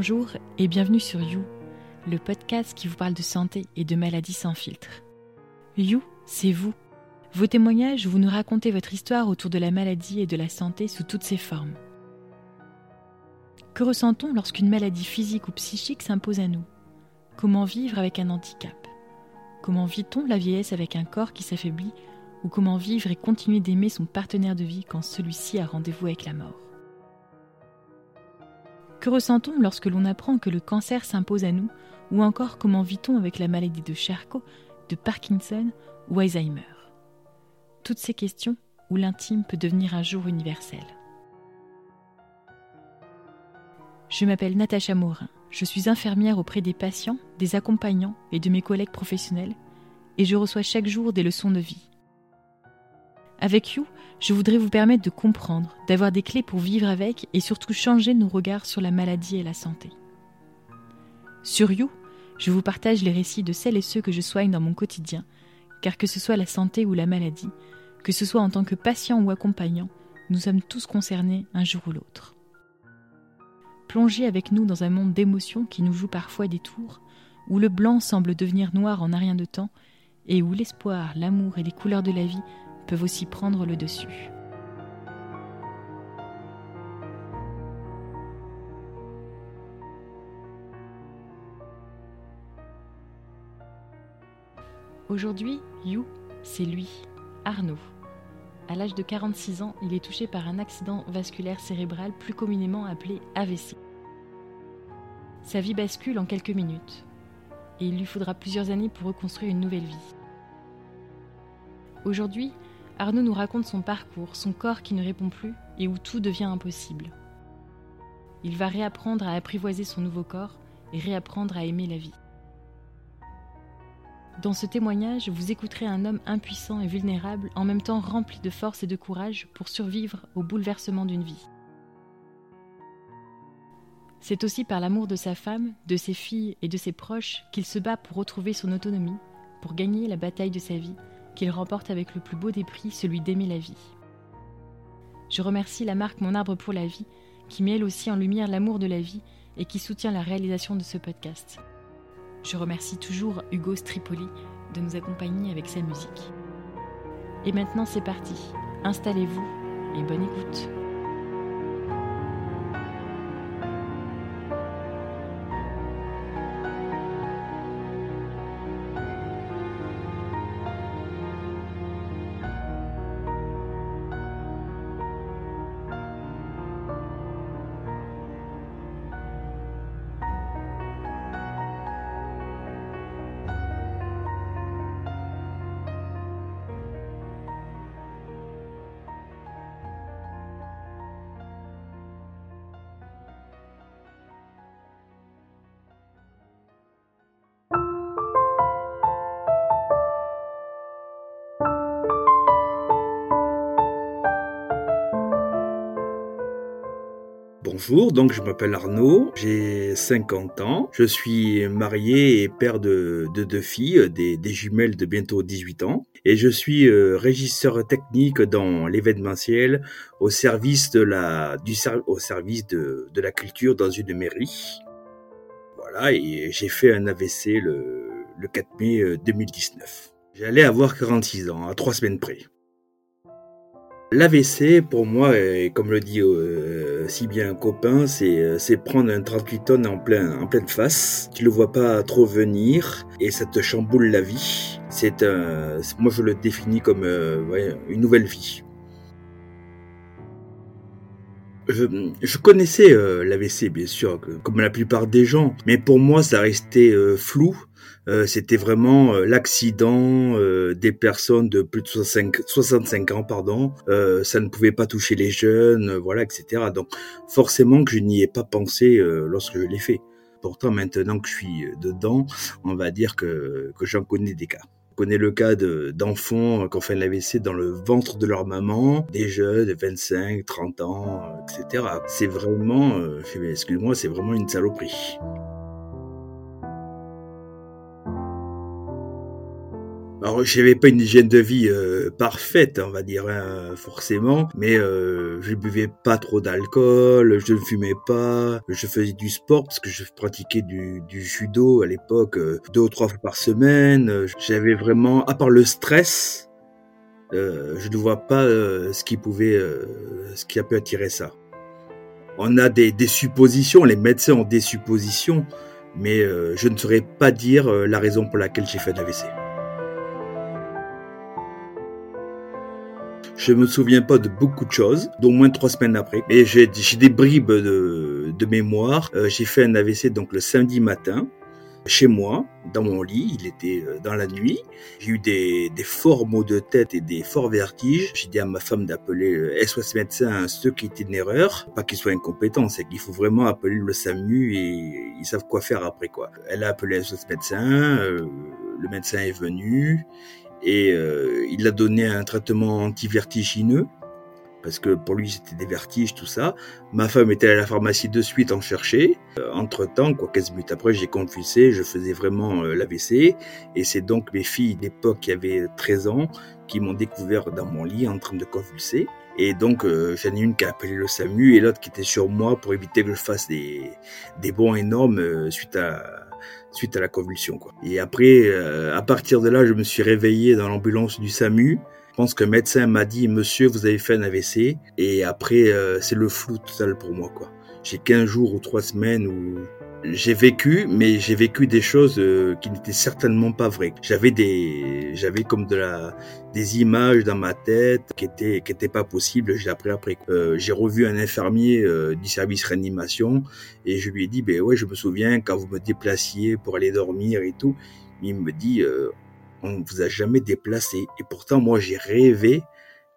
Bonjour et bienvenue sur You, le podcast qui vous parle de santé et de maladies sans filtre. You, c'est vous. Vos témoignages, vous nous racontez votre histoire autour de la maladie et de la santé sous toutes ses formes. Que ressent-on lorsqu'une maladie physique ou psychique s'impose à nous? Comment vivre avec un handicap? Comment vit-on la vieillesse avec un corps qui s'affaiblit? Ou comment vivre et continuer d'aimer son partenaire de vie quand celui-ci a rendez-vous avec la mort? Que ressent-on lorsque l'on apprend que le cancer s'impose à nous Ou encore comment vit-on avec la maladie de Charcot, de Parkinson ou Alzheimer? Toutes ces questions où l'intime peut devenir un jour universel. Je m'appelle Natacha Morin. Je suis infirmière auprès des patients, des accompagnants et de mes collègues professionnels, et je reçois chaque jour des leçons de vie. Avec You, je voudrais vous permettre de comprendre, d'avoir des clés pour vivre avec et surtout changer nos regards sur la maladie et la santé. Sur You, je vous partage les récits de celles et ceux que je soigne dans mon quotidien, car que ce soit la santé ou la maladie, que ce soit en tant que patient ou accompagnant, nous sommes tous concernés un jour ou l'autre. Plongez avec nous dans un monde d'émotions qui nous joue parfois des tours, où le blanc semble devenir noir en un rien de temps, et où l'espoir, l'amour et les couleurs de la vie peuvent aussi prendre le dessus. Aujourd'hui, You, c'est lui, Arnaud. À l'âge de 46 ans, il est touché par un accident vasculaire cérébral plus communément appelé AVC. Sa vie bascule en quelques minutes, et il lui faudra plusieurs années pour reconstruire une nouvelle vie. Aujourd'hui, Arnaud nous raconte son parcours, son corps qui ne répond plus et où tout devient impossible. Il va réapprendre à apprivoiser son nouveau corps et réapprendre à aimer la vie. Dans ce témoignage, vous écouterez un homme impuissant et vulnérable, en même temps rempli de force et de courage pour survivre au bouleversement d'une vie. C'est aussi par l'amour de sa femme, de ses filles et de ses proches qu'il se bat pour retrouver son autonomie, pour gagner la bataille de sa vie, qu'il remporte avec le plus beau des prix, celui d'aimer la vie. Je remercie la marque Mon Arbre pour la Vie, qui met elle aussi en lumière l'amour de la vie et qui soutient la réalisation de ce podcast. Je remercie toujours Hugo Stripoli de nous accompagner avec sa musique. Et maintenant c'est parti, installez-vous et bonne écoute. Bonjour, donc je m'appelle Arnaud, j'ai 50 ans, je suis marié et père de, deux filles, des, jumelles de bientôt 18 ans, et je suis euh, régisseur technique dans l'événementiel au service de la, du, au service de, de la culture dans une mairie. Voilà, et j'ai fait un AVC le, le 4 mai 2019. Euh, J'allais avoir 46 ans, à trois semaines près. L'AVC, pour moi, comme le dit euh, si bien un copain, euh, c'est prendre un 38 tonnes en, plein, en pleine face. Tu le vois pas trop venir et ça te chamboule la vie. C'est moi je le définis comme euh, une nouvelle vie. Je, je connaissais l'AVC, bien sûr, comme la plupart des gens, mais pour moi, ça restait flou euh, c'était vraiment euh, l'accident euh, des personnes de plus de 65, ans, pardon. ça ne pouvait pas toucher les jeunes, voilà, etc. Donc forcément que je n'y ai pas pensé lorsque je l'ai fait. Pourtant, maintenant que je suis dedans, on va dire que, que j'en connais des cas. Je connais le cas d'enfants qui ont fait l'AVC dans le ventre de leur maman, des jeunes de 25, 30 ans, etc. C'est vraiment, excuse-moi, c'est vraiment une saloperie.。Alors, j'avais pas une hygiène de vie euh, parfaite, on va dire, hein, forcément, mais euh, je buvais pas trop d'alcool, je ne fumais pas, je faisais du sport parce que je pratiquais du, du judo à l'époque, euh, deux ou trois fois par semaine. J'avais vraiment, à part le stress, euh, je ne vois pas ce qui pouvait, ce qui a pu attirer ça. On a des, des suppositions, les médecins ont des suppositions, mais je ne saurais pas dire la raison pour laquelle j'ai fait un AVC. Je me souviens pas de beaucoup de choses, d'au moins trois semaines après. Mais j'ai des bribes de, de mémoire. Euh, j'ai fait un AVC donc le samedi matin chez moi, dans mon lit, il était euh, dans la nuit. J'ai eu des, des, forts maux de tête et des forts vertiges. J'ai dit à ma femme d'appeler SOS médecin, ceux qui étaient une erreur. Pas qu'ils soient incompétents, c'est qu'il faut vraiment appeler le SAMU et ils savent quoi faire après quoi. Elle a appelé SOS médecin, euh, le médecin est venu, et euh, il a donné un traitement anti-vertigineux parce que pour lui c'était des vertiges tout ça. Ma femme était à la pharmacie de suite en chercher. Euh, entre temps, quoi 15 minutes après, j'ai convulsé, je faisais vraiment euh, l'AVC et c'est donc mes filles d'époque qui avaient 13 ans qui m'ont découvert dans mon lit en train de convulser. Et donc, euh, j'en ai une qui a appelé le SAMU et l'autre qui était sur moi pour éviter que je fasse des, des bons énormes suite à, suite à la convulsion. Quoi. Et après, euh, à partir de là, je me suis réveillé dans l'ambulance du SAMU. Je pense qu'un médecin m'a dit, monsieur, vous avez fait un AVC. Et après, euh, c'est le flou total pour moi. quoi. J'ai 15 jours ou 3 semaines où j'ai vécu, mais j'ai vécu des choses euh, qui n'étaient certainement pas vraies. J'avais des, j'avais comme de la, des images dans ma tête qui étaient, qui étaient pas possibles. J'ai appris après. Euh, j'ai revu un infirmier euh, du service réanimation et je lui ai dit, ben ouais, je me souviens quand vous me déplaciez pour aller dormir et tout. Il me dit, on vous a jamais déplacé. Et pourtant, moi, j'ai rêvé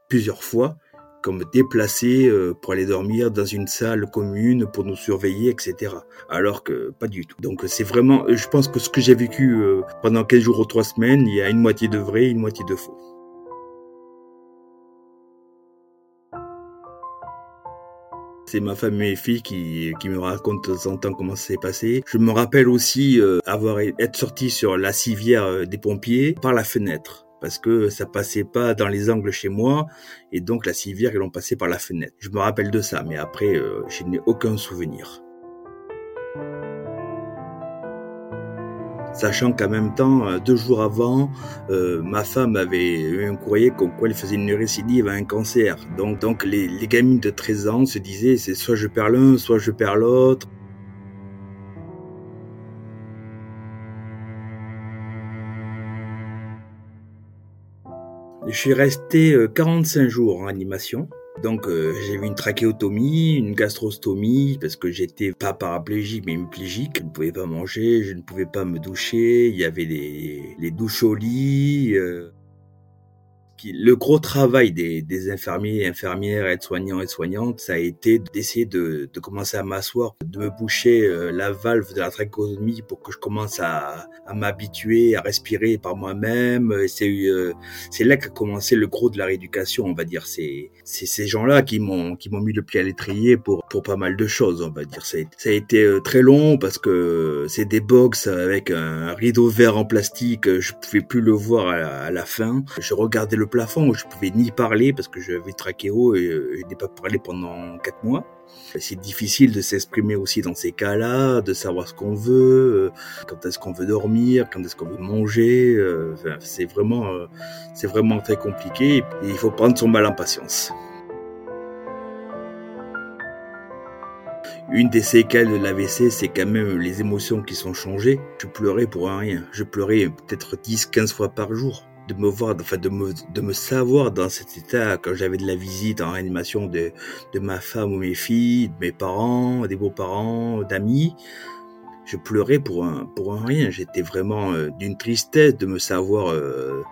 plusieurs fois comme déplacer euh, pour aller dormir dans une salle commune pour nous surveiller, etc. Alors que pas du tout. Donc c'est vraiment, je pense que ce que j'ai vécu euh, pendant 15 jours ou 3 semaines, il y a une moitié de vrai, une moitié de faux. C'est ma femme et mes filles qui, qui me racontent de temps en temps comment ça s'est passé. Je me rappelle aussi euh, avoir être sorti sur la civière des pompiers par la fenêtre parce que ça passait pas dans les angles chez moi et donc la civière ils l'ont passé par la fenêtre. Je me rappelle de ça, mais après euh, je n'ai aucun souvenir. Sachant qu'en même temps, euh, deux jours avant, euh, ma femme avait eu un courrier comme quoi elle faisait une récidive à un cancer. Donc, donc les, les gamines de 13 ans se disaient, c'est soit je perds l'un, soit je perds l'autre. Je suis resté 45 euh, jours en animation. Donc euh, j'ai eu une trachéotomie, une gastrostomie parce que j'étais pas paraplégique mais hémiplégique, je ne pouvais pas manger, je ne pouvais pas me doucher, il y avait les, les douches au lit. Euh, le gros travail des, des infirmiers, infirmières, aides-soignants, et soignantes ça a été d'essayer de, de, commencer à m'asseoir, de me boucher euh, la valve de la trachéotomie pour que je commence à, à m'habituer à respirer par moi-même. C'est euh, là qu'a commencé le gros de la rééducation, on va dire. C'est c'est ces gens-là qui m'ont qui m'ont mis le pied à l'étrier pour pour pas mal de choses, on va dire. Ça a été euh, très long parce que c'est des box avec un rideau vert en plastique. Je pouvais plus le voir à la fin. Je regardais le plafond où je pouvais ni parler parce que j'avais trachéo et euh, je n'ai pas parlé pendant quatre mois. C'est difficile de s'exprimer aussi dans ces cas-là, de savoir ce qu'on veut, euh, quand est-ce qu'on veut dormir, quand est-ce qu'on veut manger. Euh, c'est vraiment, c'est vraiment très compliqué et il faut prendre son mal en patience. Une des séquelles de l'AVC, c'est quand même les émotions qui sont changées. Je pleurais pour rien. Je pleurais peut-être 10, 15 fois par jour de me voir, enfin de me, de me savoir dans cet état quand j'avais de la visite en réanimation de, de ma femme ou mes filles, de mes parents, des beaux-parents, d'amis. Je pleurais pour un, pour un rien. J'étais vraiment euh, d'une tristesse de me savoir euh,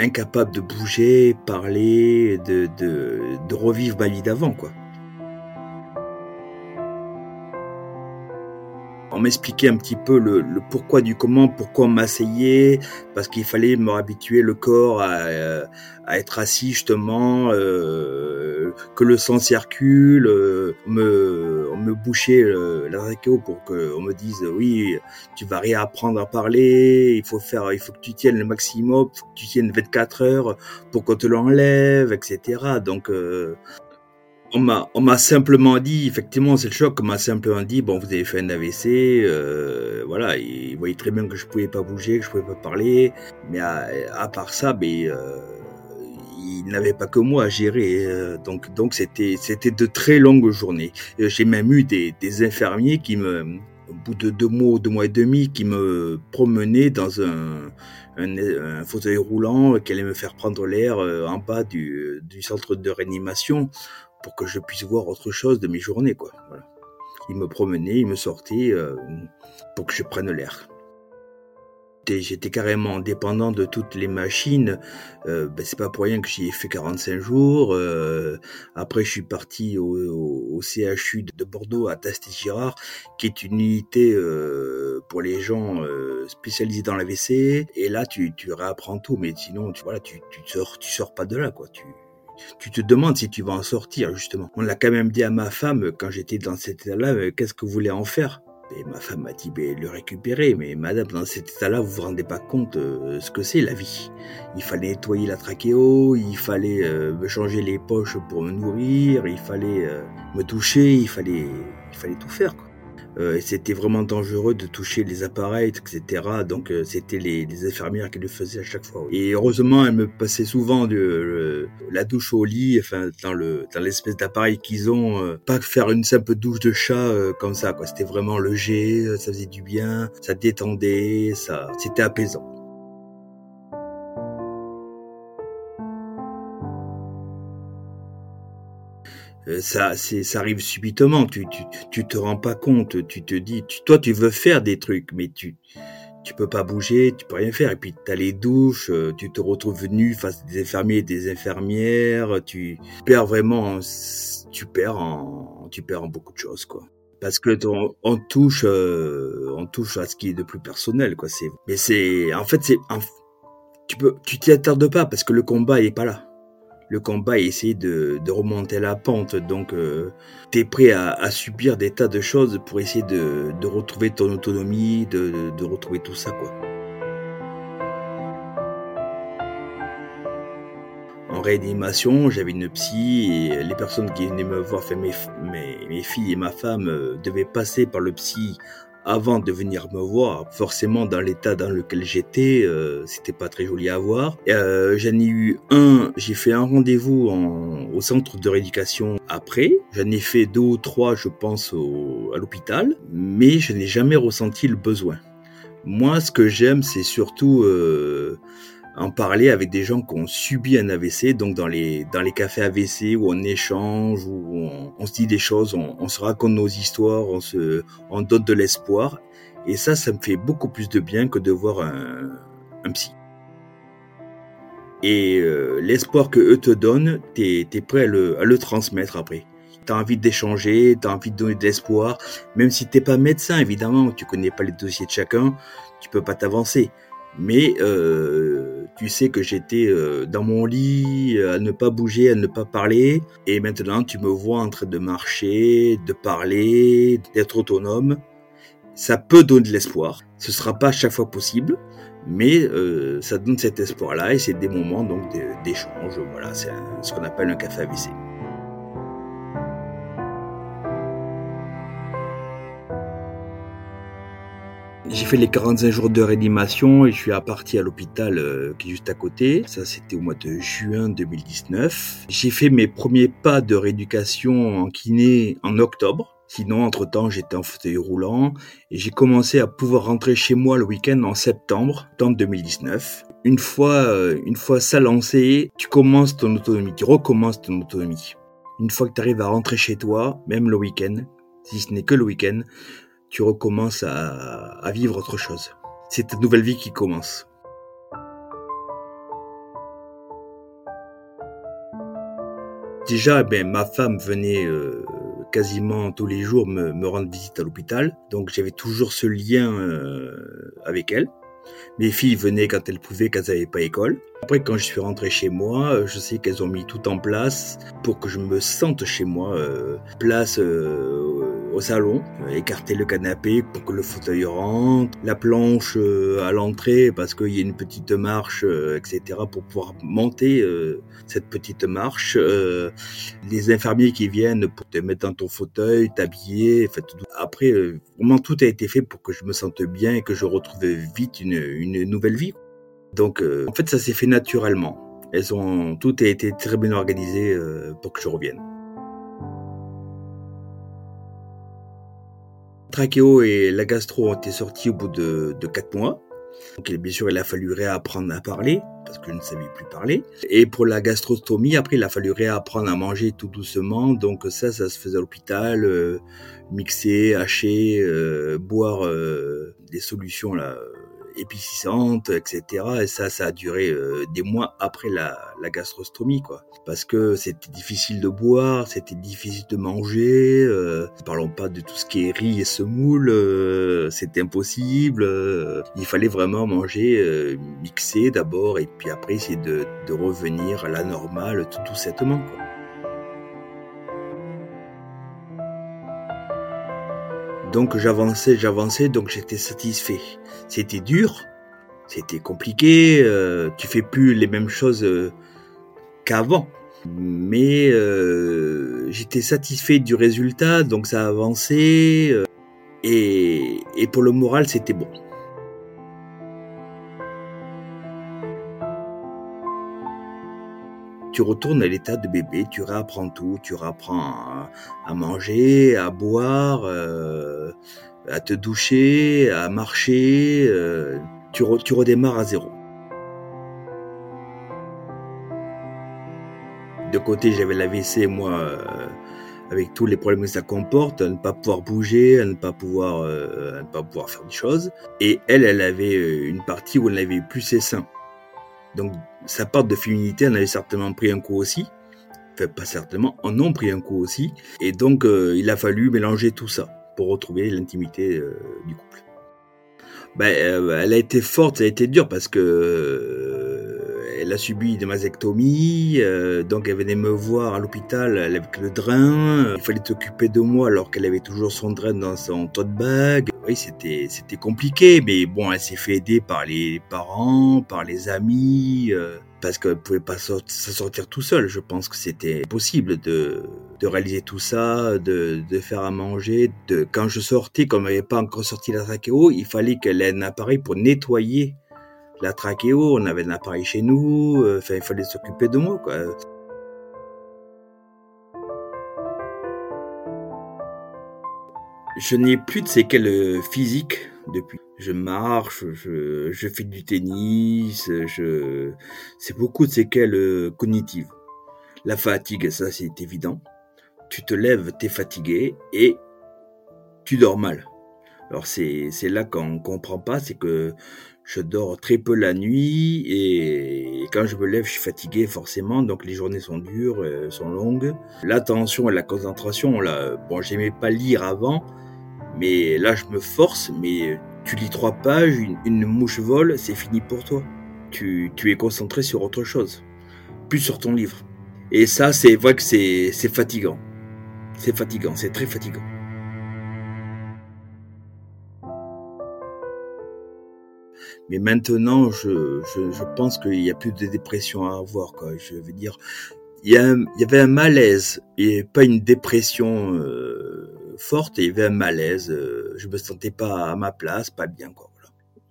incapable de bouger, parler, de, de, de revivre ma vie d'avant, quoi. On m'expliquait un petit peu le, le, pourquoi du comment, pourquoi on m'asseyait, parce qu'il fallait me habituer le corps à, euh, à être assis justement, euh, que le sang circule, euh, me, on me bouchait euh, la trachéo pour qu'on me dise oui, tu vas réapprendre à parler, il faut faire, il faut que tu tiennes le maximum, faut que tu tiennes 24 heures pour qu'on te l'enlève, etc. Donc euh, on m'a, simplement dit, effectivement, c'est le choc, on m'a simplement dit, bon, vous avez fait un AVC, euh, voilà, il voyait très bien que je pouvais pas bouger, que je pouvais pas parler, mais à, à part ça, ben, euh, il n'avait pas que moi à gérer, euh, donc, donc c'était, c'était de très longues journées. Euh, j'ai même eu des, des infirmiers qui me, au bout de deux mois, deux mois et demi, qui me promenaient dans un, un, fauteuil roulant, qui allait me faire prendre l'air euh, en bas du, du centre de réanimation pour que je puisse voir autre chose de mes journées, quoi. Voilà. Il me promenait, il me sortait euh, pour que je prenne l'air. J'étais carrément dépendant de toutes les machines. Euh, ben c'est pas pour rien que j'y ai fait 45 jours. Euh, après, je suis parti au, au, au CHU de Bordeaux à Tastet-Girard, qui est une unité euh, pour les gens euh, spécialisés dans l'AVC. Et là, tu, tu réapprends tout, mais sinon, tu, voilà, tu, tu sors, tu sors pas de là, quoi. Tu, tu te demandes si tu vas en sortir, justement. On l'a quand même dit à ma femme quand j'étais dans cet état-là, qu'est-ce que vous voulez en faire? Et ma femme m'a dit, ben, le récupérer. Mais madame, dans cet état-là, vous vous rendez pas compte euh, ce que c'est la vie. Il fallait nettoyer la trachéo, il fallait euh, me changer les poches pour me nourrir, il fallait euh, me toucher, il fallait, il fallait tout faire. Quoi. Euh, c'était vraiment dangereux de toucher les appareils, etc. Donc euh, c'était les, les, infirmières qui le faisaient à chaque fois. Et heureusement, elles me passaient souvent de, la douche au lit, enfin dans le dans l'espèce d'appareil qu'ils ont, euh, pas faire une simple douche de chat euh, comme ça. C'était vraiment le jet, ça faisait du bien, ça détendait, ça c'était apaisant. Ça, c'est, ça arrive subitement. Tu, tu, tu te rends pas compte. Tu te dis, tu, toi, tu veux faire des trucs, mais tu, tu peux pas bouger, tu peux rien faire. Et puis t'as les douches, tu te retrouves nu face des infirmiers, des infirmières. Tu perds vraiment, tu perds en, tu perds en beaucoup de choses, quoi. Parce que on, on touche, euh, on touche à ce qui est de plus personnel, quoi. C'est, mais c'est, en fait, c'est, tu peux, tu t'y attardes pas parce que le combat il est pas là le combat et essayer de, de, remonter la pente. Donc, euh, tu es prêt à, subir des tas de choses pour essayer de, de retrouver ton autonomie, de, de, retrouver tout ça, quoi. En réanimation, j'avais une psy et les personnes qui venaient me voir, mes, mes filles et ma femme, euh, devaient passer par le psy avant de venir me voir, forcément dans l'état dans lequel j'étais, euh, c'était pas très joli à voir. Euh, J'en ai eu un, j'ai fait un rendez-vous au centre de rééducation après. J'en ai fait deux ou trois, je pense, au, à l'hôpital, mais je n'ai jamais ressenti le besoin. Moi, ce que j'aime, c'est surtout euh, en parler avec des gens qui ont subi un AVC, donc dans les dans les cafés AVC où on échange, où on, se dit des choses, on, on, se raconte nos histoires, on se on donne de l'espoir. Et ça, ça me fait beaucoup plus de bien que de voir un, un psy. Et euh, l'espoir que eux te donnent, t'es es prêt à le, à le transmettre après. T'as envie d'échanger, t'as envie de donner de l'espoir, même si t'es pas médecin évidemment, tu connais pas les dossiers de chacun, tu peux pas t'avancer mais euh, tu sais que j'étais euh, dans mon lit, à ne pas bouger, à ne pas parler, et maintenant tu me vois en train de marcher, de parler, d'être autonome. Ça peut donner de l'espoir. Ce sera pas à chaque fois possible, mais euh, ça donne cet espoir-là, et c'est des moments donc d'échange. Voilà, c'est ce qu'on appelle un café AVC. J'ai fait les 45 jours de réanimation et je suis parti à l'hôpital euh, qui est juste à côté. Ça, c'était au mois de juin 2019. J'ai fait mes premiers pas de rééducation en kiné en octobre. Sinon, entre-temps, j'étais en fauteuil roulant et j'ai commencé à pouvoir rentrer chez moi le week-end en septembre, septembre 2019. Une fois, euh, une fois ça lancé, tu commences ton autonomie, tu recommences ton autonomie. Une fois que tu arrives à rentrer chez toi, même le week-end, si ce n'est que le week-end, tu recommences à, vivre autre chose. C'est ta nouvelle vie qui commence. Déjà, ben, ma femme venait euh, quasiment tous les jours me, rendre visite à l'hôpital. Donc j'avais toujours ce lien euh, avec elle. Mes filles venaient quand elles pouvaient, quand elles n'avaient pas école. Après, quand je suis rentré chez moi, je sais qu'elles ont mis tout en place pour que je me sente chez moi. Euh, place euh, au salon, euh, écarter le canapé pour que le fauteuil rentre, la planche euh, à l'entrée parce qu'il y a une petite marche, euh, etc. pour pouvoir monter cette petite marche. les infirmiers qui viennent pour te mettre dans ton fauteuil, t'habiller. Après, vraiment tout a été fait pour que je me sente bien et que je retrouve vite une, une nouvelle vie. Donc, en fait, ça s'est fait naturellement. Elles ont tout a été très bien organisé pour que je revienne. Trachéo et la gastro ont été sortis au bout de, de 4 mois. Donc, bien sûr, il a fallu réapprendre à parler, parce que je ne savais plus parler. Et pour la gastrostomie, après, il a fallu réapprendre à manger tout doucement. Donc ça, ça se faisait à l'hôpital, euh, mixer, hacher, euh, boire euh, des solutions là, épicissante, etc. Et ça, ça a duré euh, des mois après la, la gastrostomie, quoi. Parce que c'était difficile de boire, c'était difficile de manger. Euh, parlons pas de tout ce qui est riz et semoule, euh, c'était impossible. Euh, il fallait vraiment manger euh, mixé d'abord et puis après essayer de, de revenir à la normale tout doucettement, quoi. Donc j'avançais, j'avançais, donc j'étais satisfait. C'était dur, c'était compliqué, euh, tu fais plus les mêmes choses euh, qu'avant. Mais euh, j'étais satisfait du résultat, donc ça avançait. Et, et pour le moral, c'était bon. Tu retournes à l'état de bébé, tu réapprends tout, tu réapprends à, manger, à boire, euh, à te doucher, à marcher, euh, tu, re, tu redémarres à zéro. De côté, j'avais la WC, moi, euh, avec tous les problèmes que ça comporte, à ne pas pouvoir bouger, à ne pas pouvoir, à ne pas pouvoir faire des choses. Et elle, elle avait une partie où elle n'avait plus ses seins. Donc, sa part de féminité en avait certainement pris un coup aussi. Enfin, pas certainement, en ont pris un coup aussi. Et donc, euh, il a fallu mélanger tout ça pour retrouver l'intimité euh, du couple. Ben, euh, elle a été forte, ça a été dur parce que elle a subi des mastectomies, euh, donc elle venait me voir à l'hôpital avec le drain. Il fallait s'occuper de moi alors qu'elle avait toujours son drain dans son tote bag. Oui, c'était c'était compliqué, mais bon, elle s'est fait aider par les parents, par les amis. Euh, parce qu'elle pouvait pas s'en sortir tout seul. Je pense que c'était possible de, de réaliser tout ça, de, de faire à manger. De, quand je sortais, comme elle n'avait pas encore sorti la trachéo, il fallait qu'elle ait un appareil pour nettoyer la trachéo. On avait un appareil chez nous. euh, il fallait s'occuper de moi. Je n'ai plus de séquelles physiques depuis. Je marche, je, je fais du tennis, je, c'est beaucoup de séquelles euh, cognitives. La fatigue, ça c'est évident. Tu te lèves, t'es fatigué et tu dors mal. Alors c'est, là qu'on comprend pas, c'est que je dors très peu la nuit et quand je me lève, je suis fatigué forcément, donc les journées sont dures, euh, sont longues. L'attention et la concentration, là, bon, j'aimais pas lire avant, mais là je me force, mais tu lis trois pages, une, mouche vole, c'est fini pour toi. Tu, tu es concentré sur autre chose, plus sur ton livre. Et ça, c'est vrai que c'est fatigant. C'est fatigant, c'est très fatigant. Mais maintenant, je, je, je pense qu'il n'y a plus de dépression à avoir. Quoi. Je veux dire, il y, a il y avait un malaise et pas une dépression euh, forte. Il y avait un malaise. euh, je me sentais pas à ma place, pas bien. Quoi.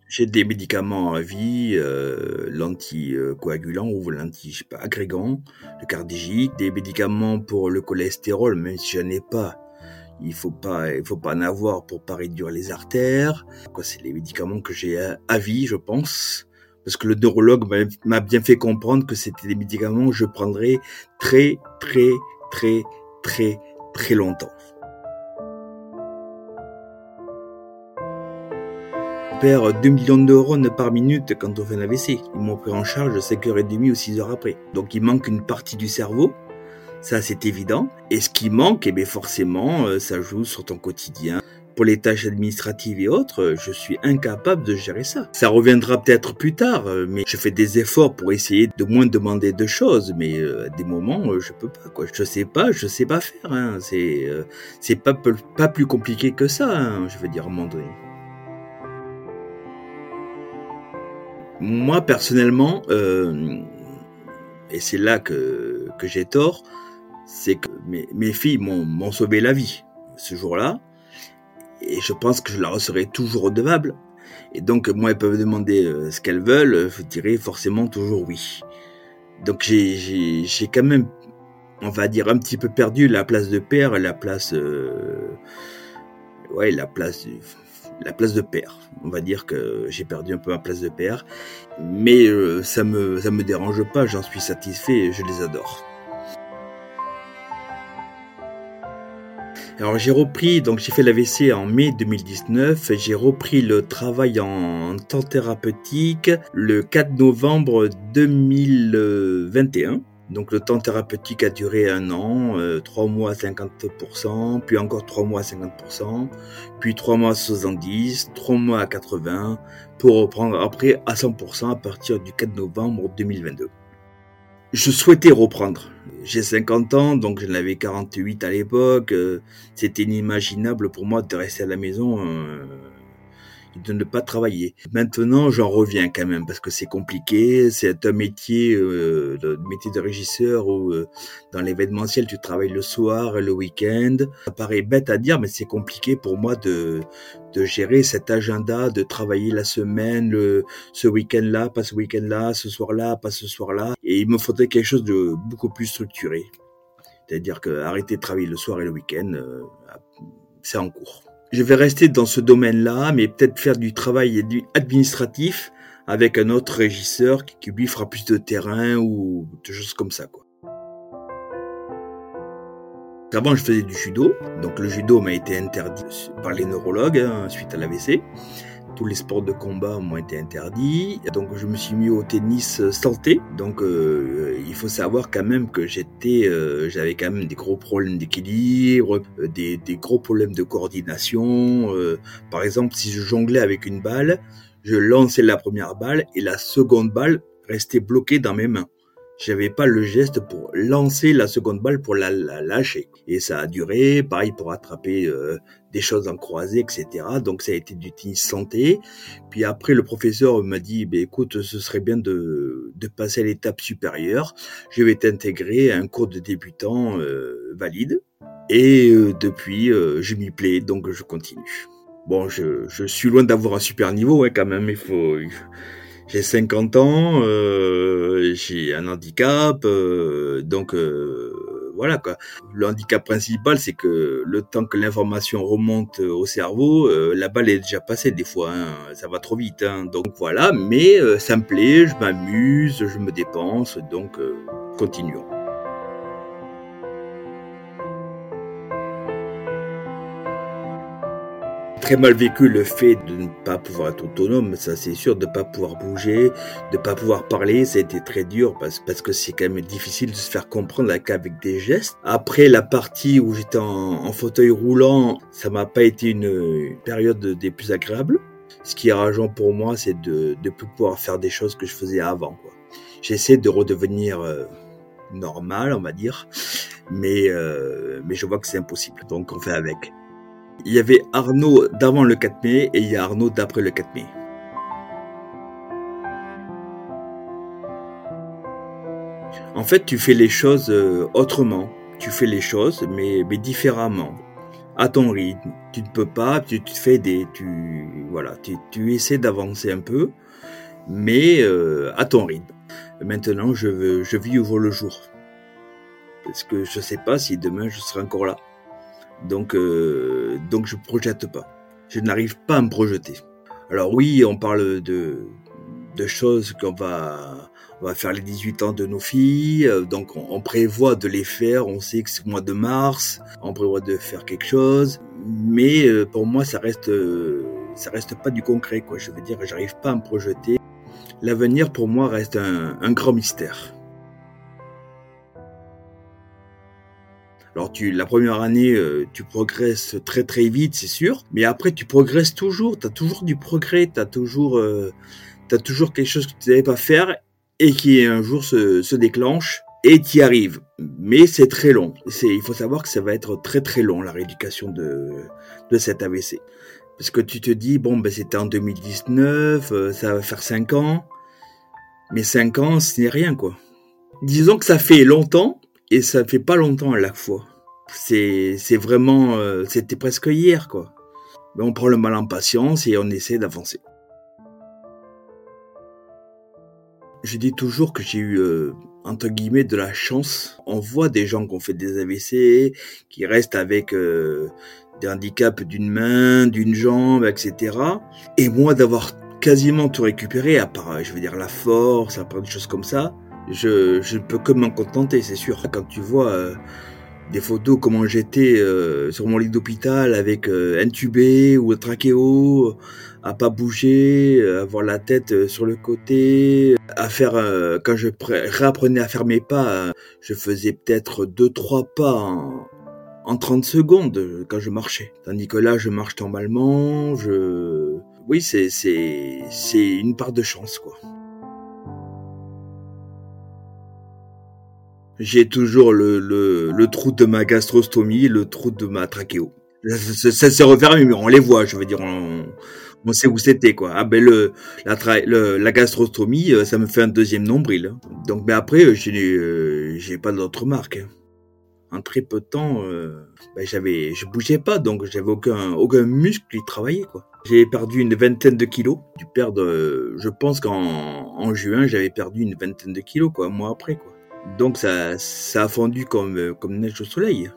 J'ai des médicaments à vie, euh, l'anticoagulant ou l'anti, je sais pas, agrégant, le cardégique, des médicaments pour le cholestérol, même si j'en ai pas. Il faut pas, il faut pas en avoir pour pas réduire les artères. Quoi, c'est les médicaments que j'ai à, à vie, je pense. Parce que le neurologue m'a- bien fait comprendre que c'était des médicaments que je prendrais très, très, très, très, très longtemps. On perd 2 millions de neurones par minute quand on fait un AVC. Ils m'ont pris en charge 5h30 ou 6 heures après. Donc il manque une partie du cerveau. Ça, c'est évident. Et ce qui manque, eh bien, forcément, euh, ça joue sur ton quotidien. Pour les tâches administratives et autres, je suis incapable de gérer ça. Ça reviendra peut-être plus tard, euh, mais je fais des efforts pour essayer de moins demander de choses, mais euh, à des moments, je peux pas, quoi. Je sais pas, je sais pas faire, hein. C'est, c'est pas, pas plus compliqué que ça, hein, je veux dire, à un moment donné. Moi, personnellement, et c'est là que, que j'ai tort, c'est que mes, mes filles m'ont sauvé la vie ce jour-là, et je pense que je leur serai toujours redevable. Et donc, moi, elles peuvent demander euh, ce qu'elles veulent, je dirais forcément toujours oui. Donc, j'ai quand même, on va dire, un petit peu perdu la place de père, la place, euh, ouais, la place, la place de père. On va dire que j'ai perdu un peu ma place de père, mais euh, ça me, ça me dérange pas. J'en suis satisfait, je les adore. Alors j'ai repris, donc j'ai fait l'AVC en mai 2019, j'ai repris le travail en temps thérapeutique le 4 novembre 2021. Donc le temps thérapeutique a duré un an, euh, 3 mois à 50%, puis encore 3 mois à 50%, puis 3 mois à 70, 3 mois à 80, pour reprendre après à 100% à partir du 4 novembre 2022 je souhaitais reprendre. J'ai 50 ans, donc j'en avais 48 à l'époque. Euh, c'était inimaginable pour moi de rester à la maison euh, de ne pas travailler. Maintenant, j'en reviens quand même parce que c'est compliqué. C'est un métier, euh, le métier de régisseur où euh, dans l'événementiel tu travailles le soir le week-end. Ça paraît bête à dire, mais c'est compliqué pour moi de de gérer cet agenda, de travailler la semaine, ce week-end-là, pas ce week-end-là, ce soir-là, pas ce soir-là. Et il me faudrait quelque chose de beaucoup plus structuré. C'est-à-dire que arrêter de travailler le soir et le week-end, euh, c'est en cours je vais rester dans ce domaine-là, mais peut-être faire du travail administratif avec un autre régisseur qui, lui fera plus de terrain ou des choses comme ça. Avant, je faisais du judo, donc le judo m'a été interdit par les neurologues hein, suite à l'AVC tous les sports de combat m'ont été interdits. Donc je me suis mis au tennis santé. Donc euh, il faut savoir quand même que j'étais, euh, j'avais quand même des gros problèmes d'équilibre, euh, des, gros problèmes de coordination. par exemple, si je jonglais avec une balle, je lançais la première balle et la seconde balle restait bloquée dans mes mains j'avais pas le geste pour lancer la seconde balle pour la, lâcher. Et ça a duré, pareil pour attraper euh, des choses en croisée, etc. Donc ça a été du tennis santé. Puis après, le professeur m'a dit, bah, écoute, ce serait bien de, de passer à l'étape supérieure. Je vais t'intégrer à un cours de débutant euh, valide. Et euh, depuis, je m'y plais, donc je continue. Bon, je, je suis loin d'avoir un super niveau, hein, quand même. Il faut, j'ai 50 ans, euh, j'ai un handicap, euh, donc euh, voilà quoi. Le handicap principal, c'est que le temps que l'information remonte au cerveau, la balle est déjà passée des fois, hein, ça va trop vite. Hein, donc voilà, mais ça me plaît, je m'amuse, je me dépense, donc continuons. Très mal vécu le fait de ne pas pouvoir être autonome, ça c'est sûr, de ne pas pouvoir bouger, de ne pas pouvoir parler, été très dur parce, que c'est quand même difficile de se faire comprendre qu'avec des gestes. Après la partie où j'étais en, fauteuil roulant, ça m'a pas été une, période des plus agréables. Ce qui est rageant pour moi, c'est de ne plus pouvoir faire des choses que je faisais avant. J'essaie de redevenir euh, normal, on va dire, mais, euh, mais je vois que c'est impossible. Donc on fait avec. Il y avait Arnaud d'avant le 4 mai et il y a Arnaud d'après le 4 mai. En fait, tu fais les choses euh, autrement. Tu fais les choses, mais, différemment. À ton rythme. Tu ne peux pas, tu, te fais des, tu, voilà, tu, essaies d'avancer un peu, mais euh, à ton rythme. Maintenant, je veux, je vis au le jour. Parce que je sais pas si demain je serai encore là. Donc, euh, donc je projette pas. Je n'arrive pas à me projeter. Alors oui, on parle de, de choses qu'on va, on va faire les 18 ans de nos filles, euh, donc on, prévoit de les faire, on sait que c'est le mois de mars, on prévoit de faire quelque chose, mais euh, pour moi ça reste, ça reste pas du concret quoi. Je veux dire, j'arrive pas à me projeter. L'avenir pour moi reste un, un grand mystère. Alors tu, la première année, euh, tu progresses très très vite, c'est sûr, mais après tu progresses toujours, tu as toujours du progrès, tu as toujours, euh, as toujours quelque chose que tu n'avais pas faire et qui un jour se, se déclenche et tu y arrives. Mais c'est très long. Il faut savoir que ça va être très très long la rééducation de, de cet AVC. Parce que tu te dis, bon, ben c'était en 2019, euh, ça va faire 5 ans. Mais 5 ans, ce n'est rien, quoi. Disons que ça fait longtemps, et ça fait pas longtemps à la fois. C'est, vraiment, euh, c'était presque hier, quoi. Mais on prend le mal en patience et on essaie d'avancer. Je dis toujours que j'ai eu, euh, entre guillemets, de la chance. On voit des gens qui ont fait des AVC, qui restent avec euh, des handicaps d'une main, d'une jambe, etc. Et moi, d'avoir quasiment tout récupéré, à part, je veux dire, la force, à part des choses comme ça, je, je peux que m'en contenter, c'est sûr. Quand tu vois euh, des photos comment j'étais euh, sur mon lit d'hôpital avec euh, intubé ou trachéo, à pas bouger, avoir la tête sur le côté, à faire quand je réapprenais à faire mes pas, je faisais peut-être deux trois pas en, en 30 secondes quand je marchais. Tandis que là, je marche normalement, je oui, c'est c'est c'est une part de chance quoi. J'ai toujours le, le, le, trou de ma gastrostomie, le trou de ma trachéo. Ça, ça s'est refermé, mais on les voit, je veux dire, on, on sait où c'était, quoi. Ah ben le, la, le, la gastrostomie, euh, ça me fait un deuxième nombril. Donc, mais après, euh, euh, j'ai pas d'autres marques. Hein. En très peu de temps, ben, j'avais, je bougeais pas, donc j'avais aucun, aucun muscle qui travaillait, quoi. J'ai perdu une vingtaine de kilos. Du perdre, je pense qu'en en juin, j'avais perdu une vingtaine de kilos, quoi, un mois après, quoi. Donc ça, ça a fondu comme, euh, comme neige au soleil.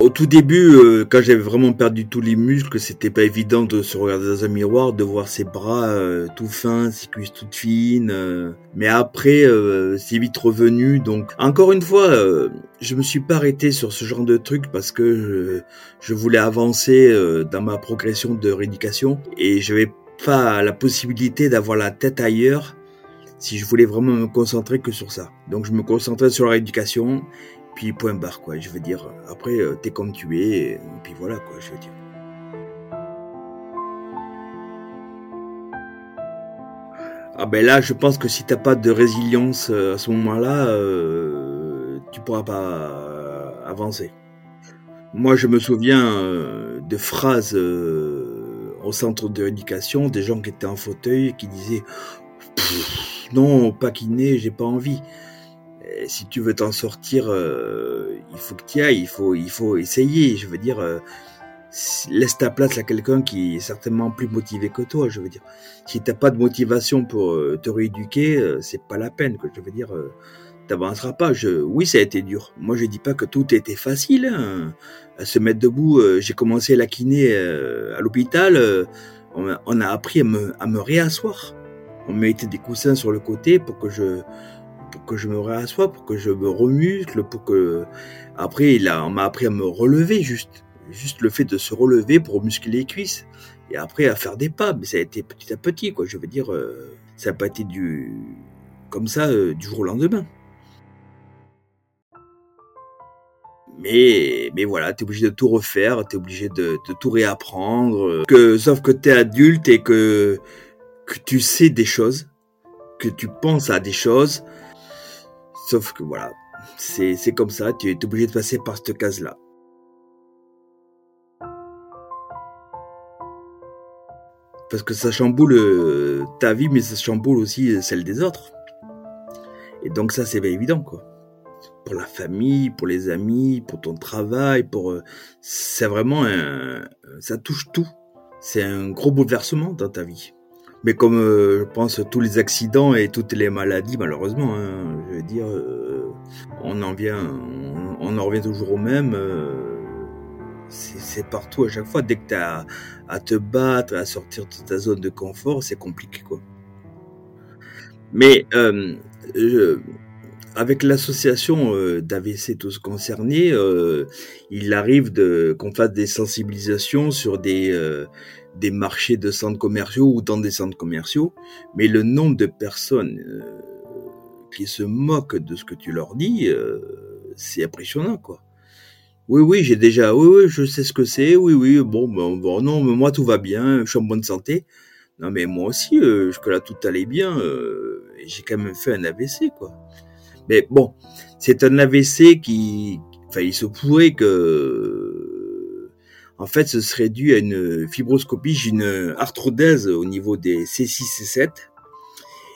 Au tout début, euh, quand j'avais vraiment perdu tous les muscles, c'était pas évident de se regarder dans un miroir, de voir ses bras euh, tout fins, ses cuisses toutes fines. mais après, c'est vite revenu. Donc, encore une fois, je me suis pas arrêté sur ce genre de truc parce que je, voulais avancer dans ma progression de rééducation et je n'avais pas la possibilité d'avoir la tête ailleurs si je voulais vraiment me concentrer que sur ça. Donc je me concentrais sur la rééducation, puis point barre quoi. Je veux dire, après euh, t'es comme tu es, et puis voilà quoi. Je veux dire. Ah ben là, je pense que si t'as pas de résilience euh, à ce moment-là, euh, tu pourras pas avancer. Moi, je me souviens de phrases au centre de rééducation, des gens qui étaient en fauteuil qui disaient non, pas kiné, j'ai pas envie. si tu veux t'en sortir, euh, il faut que tu ailles, il faut, il faut essayer. Je veux dire, euh, laisse ta place à quelqu'un qui est certainement plus motivé que toi. Je veux dire, si t'as pas de motivation pour euh, te rééduquer, c'est pas la peine. Je veux dire, t'avanceras pas. Je, oui, ça a été dur. Moi, je dis pas que tout était facile. Hein. À se mettre debout, j'ai commencé la kiné à l'hôpital. On, a appris à me, à me réasseoir on mettait des coussins sur le côté pour que je pour que je me réassoie, pour que je me remuscle, pour que après il a, on m'a appris à me relever juste, juste le fait de se relever pour muscler les cuisses et après à faire des pas, mais ça a été petit à petit quoi. Je veux dire, euh, ça n'a pas été du comme ça euh, du jour au lendemain. Mais, mais voilà, t'es obligé de tout refaire, t'es obligé de, de, tout réapprendre. Que, sauf que t'es adulte et que que tu sais des choses, que tu penses à des choses, sauf que voilà, c'est, comme ça, tu es obligé de passer par cette case-là. Parce que ça chamboule euh, ta vie, mais ça chamboule aussi celle des autres. Et donc ça, c'est évident, quoi. Pour la famille, pour les amis, pour ton travail, pour... Euh, c'est vraiment un... Ça touche tout. C'est un gros bouleversement dans ta vie. Mais comme euh, je pense tous les accidents et toutes les maladies, malheureusement, hein, je veux dire, euh, on en vient, on, en revient toujours au même. Euh, c'est partout à chaque fois. Dès que tu as à te battre, à sortir de ta zone de confort, c'est compliqué, quoi. Mais je, avec l'association d'AVC tous concernés, il arrive qu'on fasse des sensibilisations sur des des marchés de centres commerciaux ou dans des centres commerciaux, mais le nombre de personnes euh, qui se moquent de ce que tu leur dis, euh, c'est impressionnant, quoi. Oui, oui, j'ai déjà, oui, oui, je sais ce que c'est, oui, oui, bon, bon, bon, non, mais moi tout va bien, je suis en bonne santé. Non, mais moi aussi, euh, jusque-là tout allait bien, euh, j'ai quand même fait un AVC, quoi. Mais bon, c'est un AVC qui, enfin, il se pourrait que, en fait, ce serait dû à une fibroscopie, j'ai une arthrodèse au niveau des C6, C7,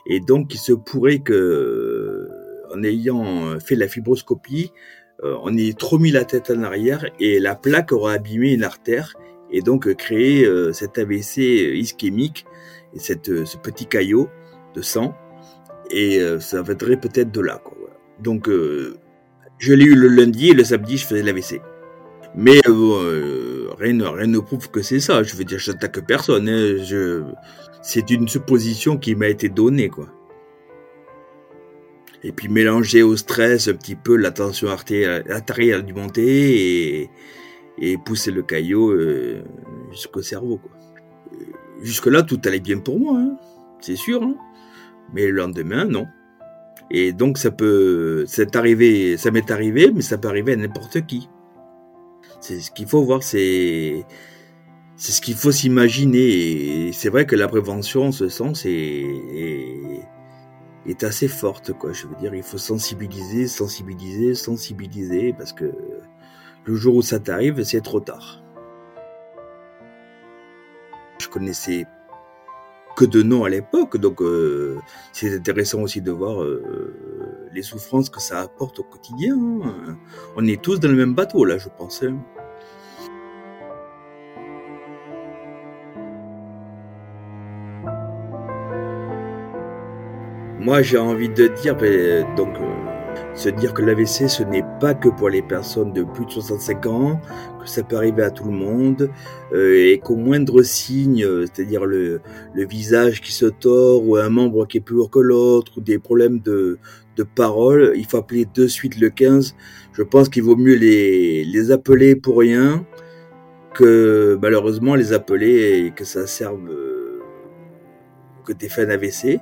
et donc il se pourrait que, en ayant fait la fibroscopie, euh, on est trop mis la tête en arrière et la plaque aura abîmé une artère et donc créé euh, cet AVC ischémique et cette, euh, ce petit caillot de sang et ça viendrait peut-être de là. Quoi, Donc je l'ai eu le lundi et le samedi je faisais l'AVC. Mais rien, rien ne prouve que c'est ça. Je veux dire, j'attaque personne. Hein. C'est une supposition qui m'a été donnée, quoi et puis mélanger au stress un petit peu la tension artérielle du monter et, pousser le caillot euh, jusqu'au cerveau. Quoi. Jusque là, tout allait bien pour moi, hein, c'est sûr. Hein. Mais le lendemain, non. Et donc ça peut, ça m'est arrivé, mais ça peut arriver à n'importe qui. C'est ce qu'il faut voir, c'est c'est ce qu'il faut s'imaginer. Et c'est vrai que la prévention, en ce sens, est, est assez forte, quoi. Je veux dire, il faut sensibiliser, sensibiliser, sensibiliser, parce que le jour où ça t'arrive, c'est trop tard. Je connaissais que de noms à l'époque, donc euh, c'est intéressant aussi de voir euh, les souffrances que ça apporte au quotidien. Hein. On est tous dans le même bateau, là, je pense. Hein. Moi, j'ai envie de dire, donc, euh, se dire que l'AVC, ce n'est pas que pour les personnes de plus de 65 ans, que ça peut arriver à tout le monde, euh, et qu'au moindre signe, euh, c'est-à-dire le, visage qui se tord, ou un membre qui est plus lourd que l'autre, ou des problèmes de, parole, il faut appeler de suite le 15. Je pense qu'il vaut mieux les, les appeler pour rien que malheureusement les appeler et que ça serve que tu fait un AVC.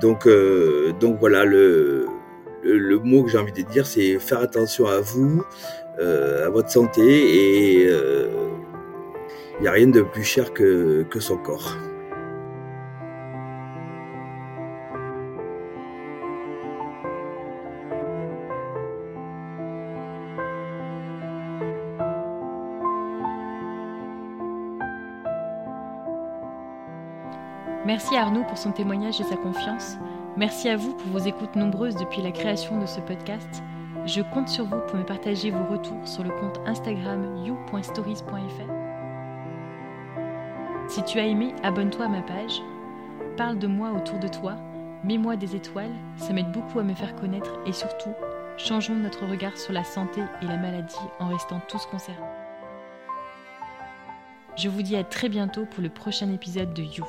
Donc, euh, donc voilà, le, le, mot que j'ai envie de dire, c'est faire attention à vous, euh, à votre santé, et il euh, n'y a rien de plus cher que, que son corps. Merci Arnaud pour son témoignage et sa confiance. Merci à vous pour vos écoutes nombreuses depuis la création de ce podcast. Je compte sur vous pour me partager vos retours sur le compte Instagram you.stories.fr. Si tu as aimé, abonne-toi à ma page. Parle de moi autour de toi. Mets-moi des étoiles, ça m'aide beaucoup à me faire connaître et surtout, changeons notre regard sur la santé et la maladie en restant tous concernés. Je vous dis à très bientôt pour le prochain épisode de You.